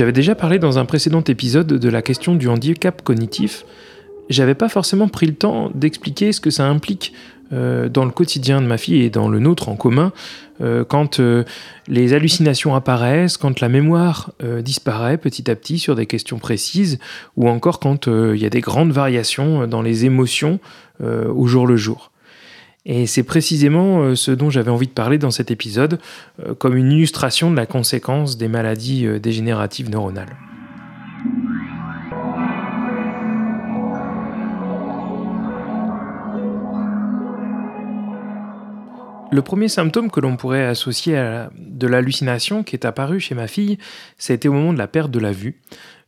J'avais déjà parlé dans un précédent épisode de la question du handicap cognitif. J'avais pas forcément pris le temps d'expliquer ce que ça implique euh, dans le quotidien de ma fille et dans le nôtre en commun, euh, quand euh, les hallucinations apparaissent, quand la mémoire disparaît petit à petit sur des questions précises, ou encore quand il y a des grandes variations dans les émotions au jour le jour. Et c'est précisément ce dont j'avais envie de parler dans cet épisode, comme une illustration de la conséquence des maladies dégénératives neuronales. Le premier symptôme que l'on pourrait associer à de l'hallucination qui est apparu chez ma fille, c'était au moment de la perte de la vue,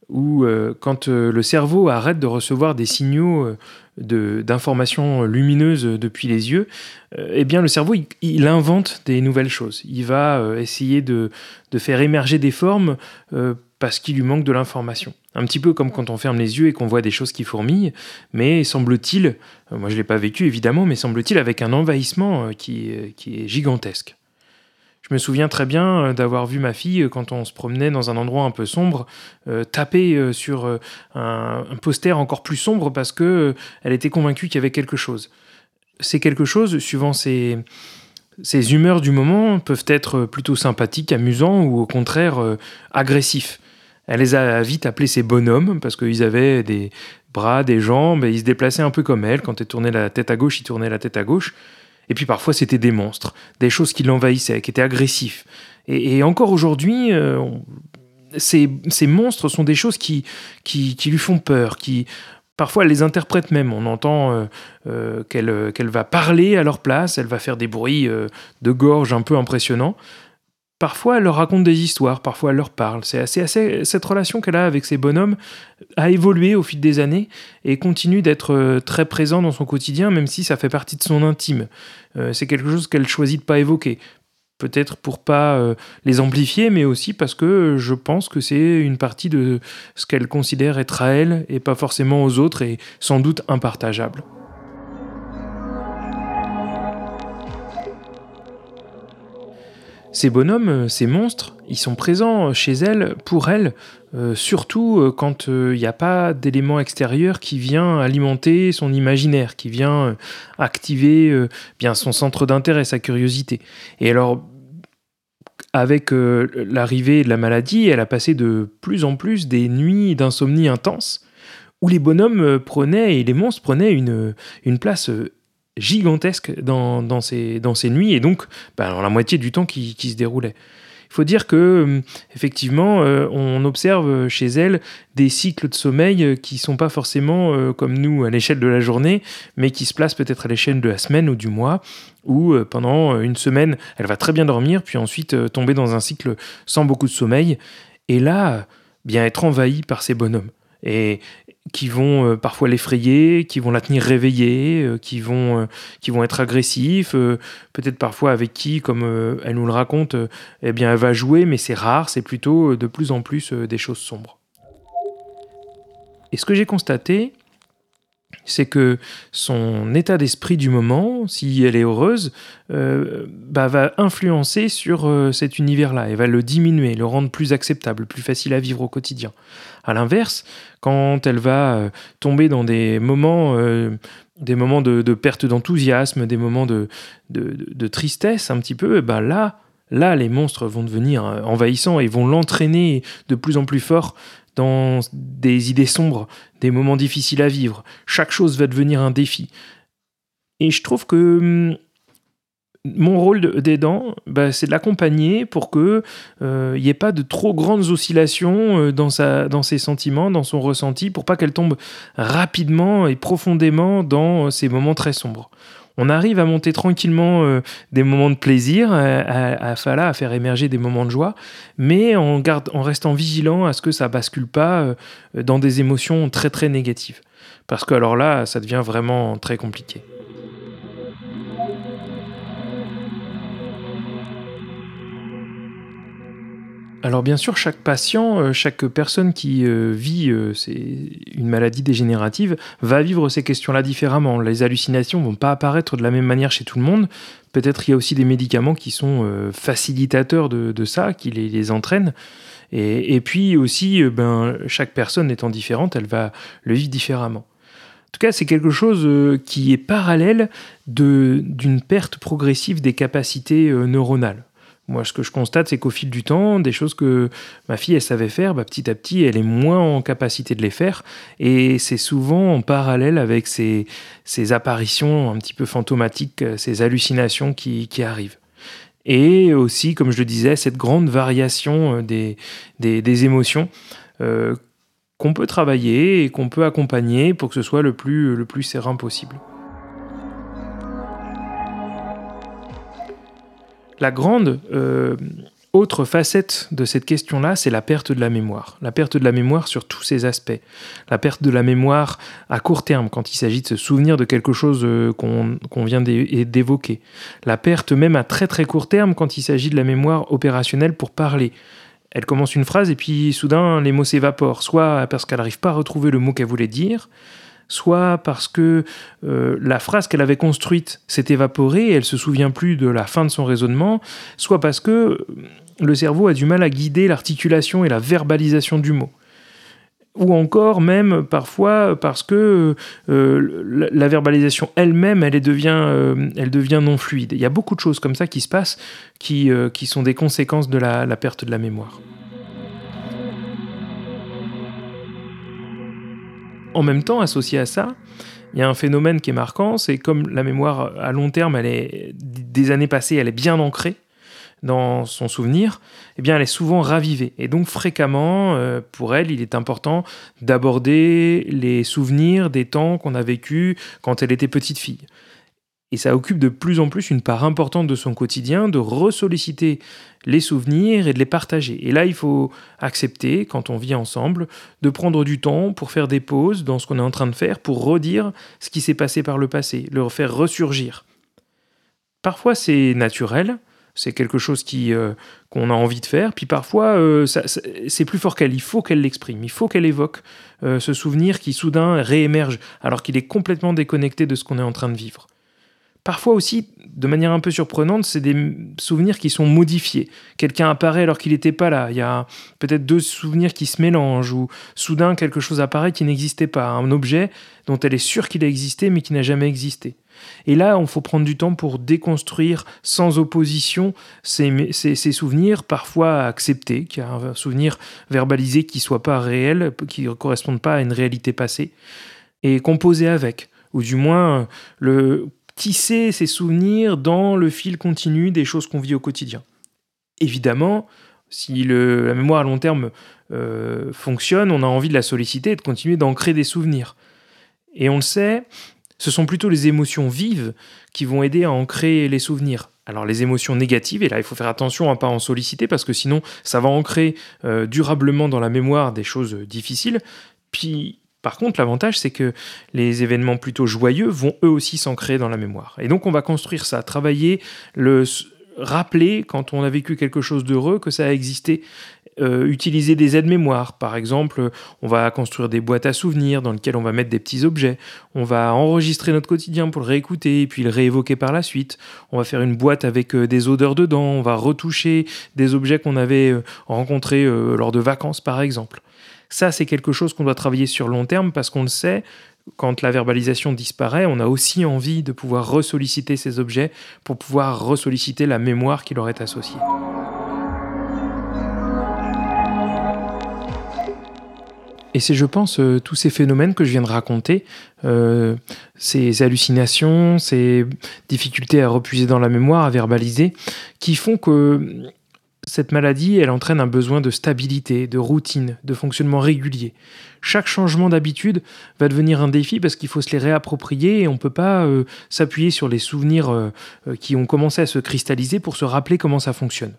où euh, quand euh, le cerveau arrête de recevoir des signaux euh, d'informations lumineuses depuis les yeux, eh bien le cerveau il, invente des nouvelles choses. Il va essayer de, de, faire émerger des formes parce qu'il lui manque de l'information. Un petit peu comme quand on ferme les yeux et qu'on voit des choses qui fourmillent, mais semble-t-il, euh, moi je ne l'ai pas vécu évidemment, mais semble-t-il avec un envahissement euh, qui, qui est gigantesque. Me souviens très bien euh, d'avoir vu ma fille, quand on se promenait dans un endroit un peu sombre, taper sur un, poster encore plus sombre parce que elle était convaincue qu'il y avait quelque chose. Ces quelque chose, suivant ses, ses humeurs du moment, peuvent être plutôt sympathiques, amusants ou au contraire agressifs. Elle les a vite appelés ses bonhommes parce qu'ils avaient des bras, des jambes et ils se déplaçaient un peu comme elle. Quand elle tournait la tête à gauche, ils tournaient la tête à gauche. Et puis parfois, c'était des monstres, des choses qui l'envahissaient, qui étaient agressifs. Et, encore aujourd'hui, euh, ces, monstres sont des choses qui, lui font peur, qui parfois elle les interprète même. On entend euh, euh, qu'elle va parler à leur place, elle va faire des bruits de gorge un peu impressionnants. Parfois, elle leur raconte des histoires, parfois elle leur parle. C'est assez, assez, cette relation qu'elle a avec ces bonhommes a évolué au fil des années et continue d'être euh, très présent dans son quotidien, même si ça fait partie de son intime. Euh, c'est quelque chose qu'elle choisit de pas évoquer. Peut-être pour pas euh, les amplifier, mais aussi parce que je pense que c'est une partie de ce qu'elle considère être à elle et pas forcément aux autres et sans doute impartageable. Ces bonhommes, euh, ces monstres, ils sont présents chez elle, pour elle, euh, surtout euh, quand il n'y a pas d'élément extérieur qui vient alimenter son imaginaire, qui vient activer bien son centre d'intérêt, sa curiosité. Et alors, avec l'arrivée de la maladie, elle a passé de plus en plus des nuits d'insomnie intense, où les bonhommes prenaient et les monstres prenaient une, une place gigantesque dans, dans, ces, dans ces nuits et donc ben, la moitié du temps qui, qui se déroulait. Il faut dire que euh, effectivement, euh, on observe chez elle des cycles de sommeil qui sont pas forcément euh, comme nous à l'échelle de la journée, mais qui se placent peut-être à l'échelle de la semaine ou du mois, où pendant une semaine, elle va très bien dormir, puis ensuite tomber dans un cycle sans beaucoup de sommeil, et là, bien être envahie par ces bonhommes. Et, qui vont euh, parfois l'effrayer, qui vont la tenir réveillée, euh, qui, vont, euh, qui vont être agressifs, peut-être parfois avec qui, comme elle nous le raconte, eh bien elle va jouer, mais c'est rare, c'est plutôt de plus en plus des choses sombres. Et ce que j'ai constaté, c'est que son état d'esprit du moment, si elle est heureuse, bah, va influencer sur cet univers-là et va le diminuer, le rendre plus acceptable, plus facile à vivre au quotidien. À l'inverse, quand elle va euh, tomber dans des moments, euh, des moments de, perte d'enthousiasme, des moments de, tristesse un petit peu, ben là, là, les monstres vont devenir euh, envahissants et vont l'entraîner de plus en plus fort dans des idées sombres, des moments difficiles à vivre. Chaque chose va devenir un défi. Et je trouve que hum, mon rôle d'aidant, bah, c'est de l'accompagner pour qu'il n'y euh, ait pas de trop grandes oscillations euh, dans, sa, dans ses sentiments, dans son ressenti, pour pas qu'elle tombe rapidement et profondément dans euh, ces moments très sombres. On arrive à monter tranquillement euh, des moments de plaisir, à, à, faire émerger des moments de joie, mais en restant vigilant à ce que ça bascule pas euh, dans des émotions très très négatives. Parce que alors là, ça devient vraiment très compliqué. Alors bien sûr, chaque patient, euh, chaque personne qui euh, vit euh, une maladie dégénérative va vivre ces questions-là différemment. Les hallucinations vont pas apparaître de la même manière chez tout le monde. Peut-être il y a aussi des médicaments qui sont facilitateurs de, ça, qui les, entraînent. Et, puis aussi, ben, chaque personne étant différente, elle va le vivre différemment. En tout cas, c'est quelque chose qui est parallèle d'une perte progressive des capacités neuronales. Moi, ce que je constate, c'est qu'au fil du temps, des choses que ma fille, elle savait faire, bah, petit à petit, elle est moins en capacité de les faire. Et c'est souvent en parallèle avec ces, apparitions un petit peu fantomatiques, ces hallucinations qui, arrivent. Et aussi, comme je le disais, cette grande variation euh, des, des, émotions euh, qu'on peut travailler et qu'on peut accompagner pour que ce soit le plus, le plus serein possible. La grande euh, autre facette de cette question-là, c'est la perte de la mémoire. La perte de la mémoire sur tous ses aspects. La perte de la mémoire à court terme, quand il s'agit de se souvenir de quelque chose euh, qu'on vient d'évoquer. La perte même à très très court terme, quand il s'agit de la mémoire opérationnelle pour parler. Elle commence une phrase et puis soudain les mots s'évaporent, soit parce qu'elle n'arrive pas à retrouver le mot qu'elle voulait dire, soit parce que euh, la phrase qu'elle avait construite s'est évaporée et elle se souvient plus de la fin de son raisonnement, soit parce que euh, le cerveau a du mal à guider l'articulation et la verbalisation du mot. Ou encore même parfois parce que euh, la, verbalisation elle-même, elle, devient, elle devient non fluide. Il y a beaucoup de choses comme ça qui se passent qui, qui sont des conséquences de la perte de la mémoire. En même temps, associé à ça, il y a un phénomène qui est marquant, c'est comme la mémoire à long terme, elle est des années passées, elle est bien ancrée dans son souvenir, eh bien elle est souvent ravivée. Et donc fréquemment, euh, pour elle, il est important d'aborder les souvenirs des temps qu'on a vécu quand elle était petite fille. Et ça occupe de plus en plus une part importante de son quotidien de ressolliciter les souvenirs et de les partager. Et là, il faut accepter, quand on vit ensemble, de prendre du temps pour faire des pauses dans ce qu'on est en train de faire, pour redire ce qui s'est passé par le passé, le faire ressurgir. Parfois, c'est naturel, c'est quelque chose qui euh, qu'on a envie de faire. Puis parfois, euh, c'est plus fort qu'elle. Il faut qu'elle l'exprime. Il faut qu'elle évoque euh, ce souvenir qui soudain réémerge, alors qu'il est complètement déconnecté de ce qu'on est en train de vivre. Parfois aussi, de manière un peu surprenante, c'est des souvenirs qui sont modifiés. Quelqu'un apparaît alors qu'il n'était pas là. Il y a peut-être deux souvenirs qui se mélangent, ou soudain quelque chose apparaît qui n'existait pas. Un objet dont elle est sûre qu'il a existé mais qui n'a jamais existé. Et là, il faut prendre du temps pour déconstruire sans opposition ces, ces, souvenirs, parfois acceptés, qu'il y a un souvenir verbalisé qui ne soit pas réel, qui ne corresponde pas à une réalité passée, et composer avec ou du moins le tisser ses souvenirs dans le fil continu des choses qu'on vit au quotidien. Évidemment, si la mémoire à long terme euh, fonctionne, on a envie de la solliciter et de continuer d'ancrer des souvenirs. Et on le sait, ce sont plutôt les émotions vives qui vont aider à ancrer les souvenirs. Alors les émotions négatives, et là il faut faire attention à ne pas en solliciter parce que sinon ça va ancrer euh, durablement dans la mémoire des choses difficiles. Puis par contre, l'avantage, c'est que les événements plutôt joyeux vont eux aussi s'ancrer dans la mémoire. Et donc, on va construire ça, travailler, le rappeler quand on a vécu quelque chose d'heureux que ça a existé. Euh, utiliser des aides-mémoire. Par exemple, on va construire des boîtes à souvenirs dans lesquelles on va mettre des petits objets. On va enregistrer notre quotidien pour le réécouter et puis le réévoquer par la suite. On va faire une boîte avec euh, des odeurs dedans. On va retoucher des objets qu'on avait euh, rencontrés lors de vacances, par exemple. Ça, c'est quelque chose qu'on doit travailler sur long terme parce qu'on le sait, quand la verbalisation disparaît, on a aussi envie de pouvoir ressolliciter ces objets pour pouvoir ressolliciter la mémoire qui leur est associée. Et c'est, je pense, euh, tous ces phénomènes que je viens de raconter, euh, ces hallucinations, ces difficultés à repuiser dans la mémoire, à verbaliser, qui font que cette maladie, elle entraîne un besoin de stabilité, de routine, de fonctionnement régulier. Chaque changement d'habitude va devenir un défi parce qu'il faut se les réapproprier et on ne peut pas euh, s'appuyer sur les souvenirs euh, euh, qui ont commencé à se cristalliser pour se rappeler comment ça fonctionne.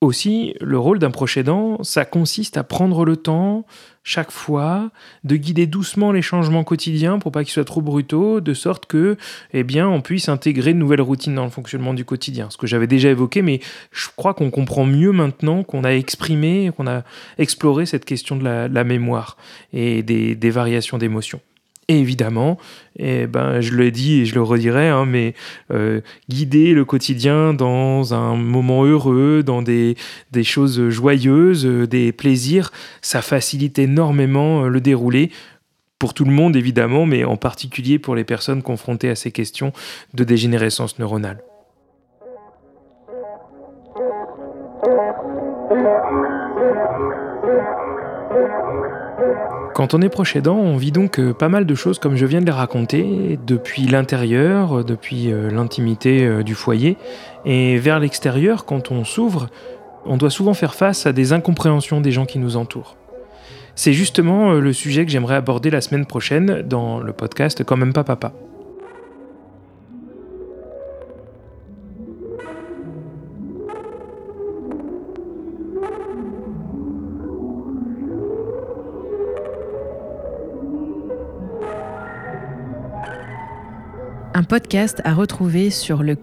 Aussi, le rôle d'un proche aidant, ça consiste à prendre le temps, chaque fois, de guider doucement les changements quotidiens pour pas qu'ils soient trop brutaux, de sorte que, eh bien, on puisse intégrer de nouvelles routines dans le fonctionnement du quotidien. Ce que j'avais déjà évoqué, mais je crois qu'on comprend mieux maintenant qu'on a exprimé, qu'on a exploré cette question de la, mémoire et des variations d'émotions. Et évidemment, eh ben, je l'ai dit et je le redirai, hein, mais euh, guider le quotidien dans un moment heureux, dans des, des choses joyeuses, euh, des plaisirs, ça facilite énormément euh, le déroulé pour tout le monde évidemment, mais en particulier pour les personnes confrontées à ces questions de dégénérescence neuronale. Quand on est proche aidant, on vit donc euh, pas mal de choses comme je viens de les raconter, depuis l'intérieur, depuis euh, l'intimité euh, du foyer, et vers l'extérieur, quand on s'ouvre, on doit souvent faire face à des incompréhensions des gens qui nous entourent. C'est justement le sujet que j'aimerais aborder la semaine prochaine dans le podcast Quand même pas papa. Un podcast à retrouver sur le.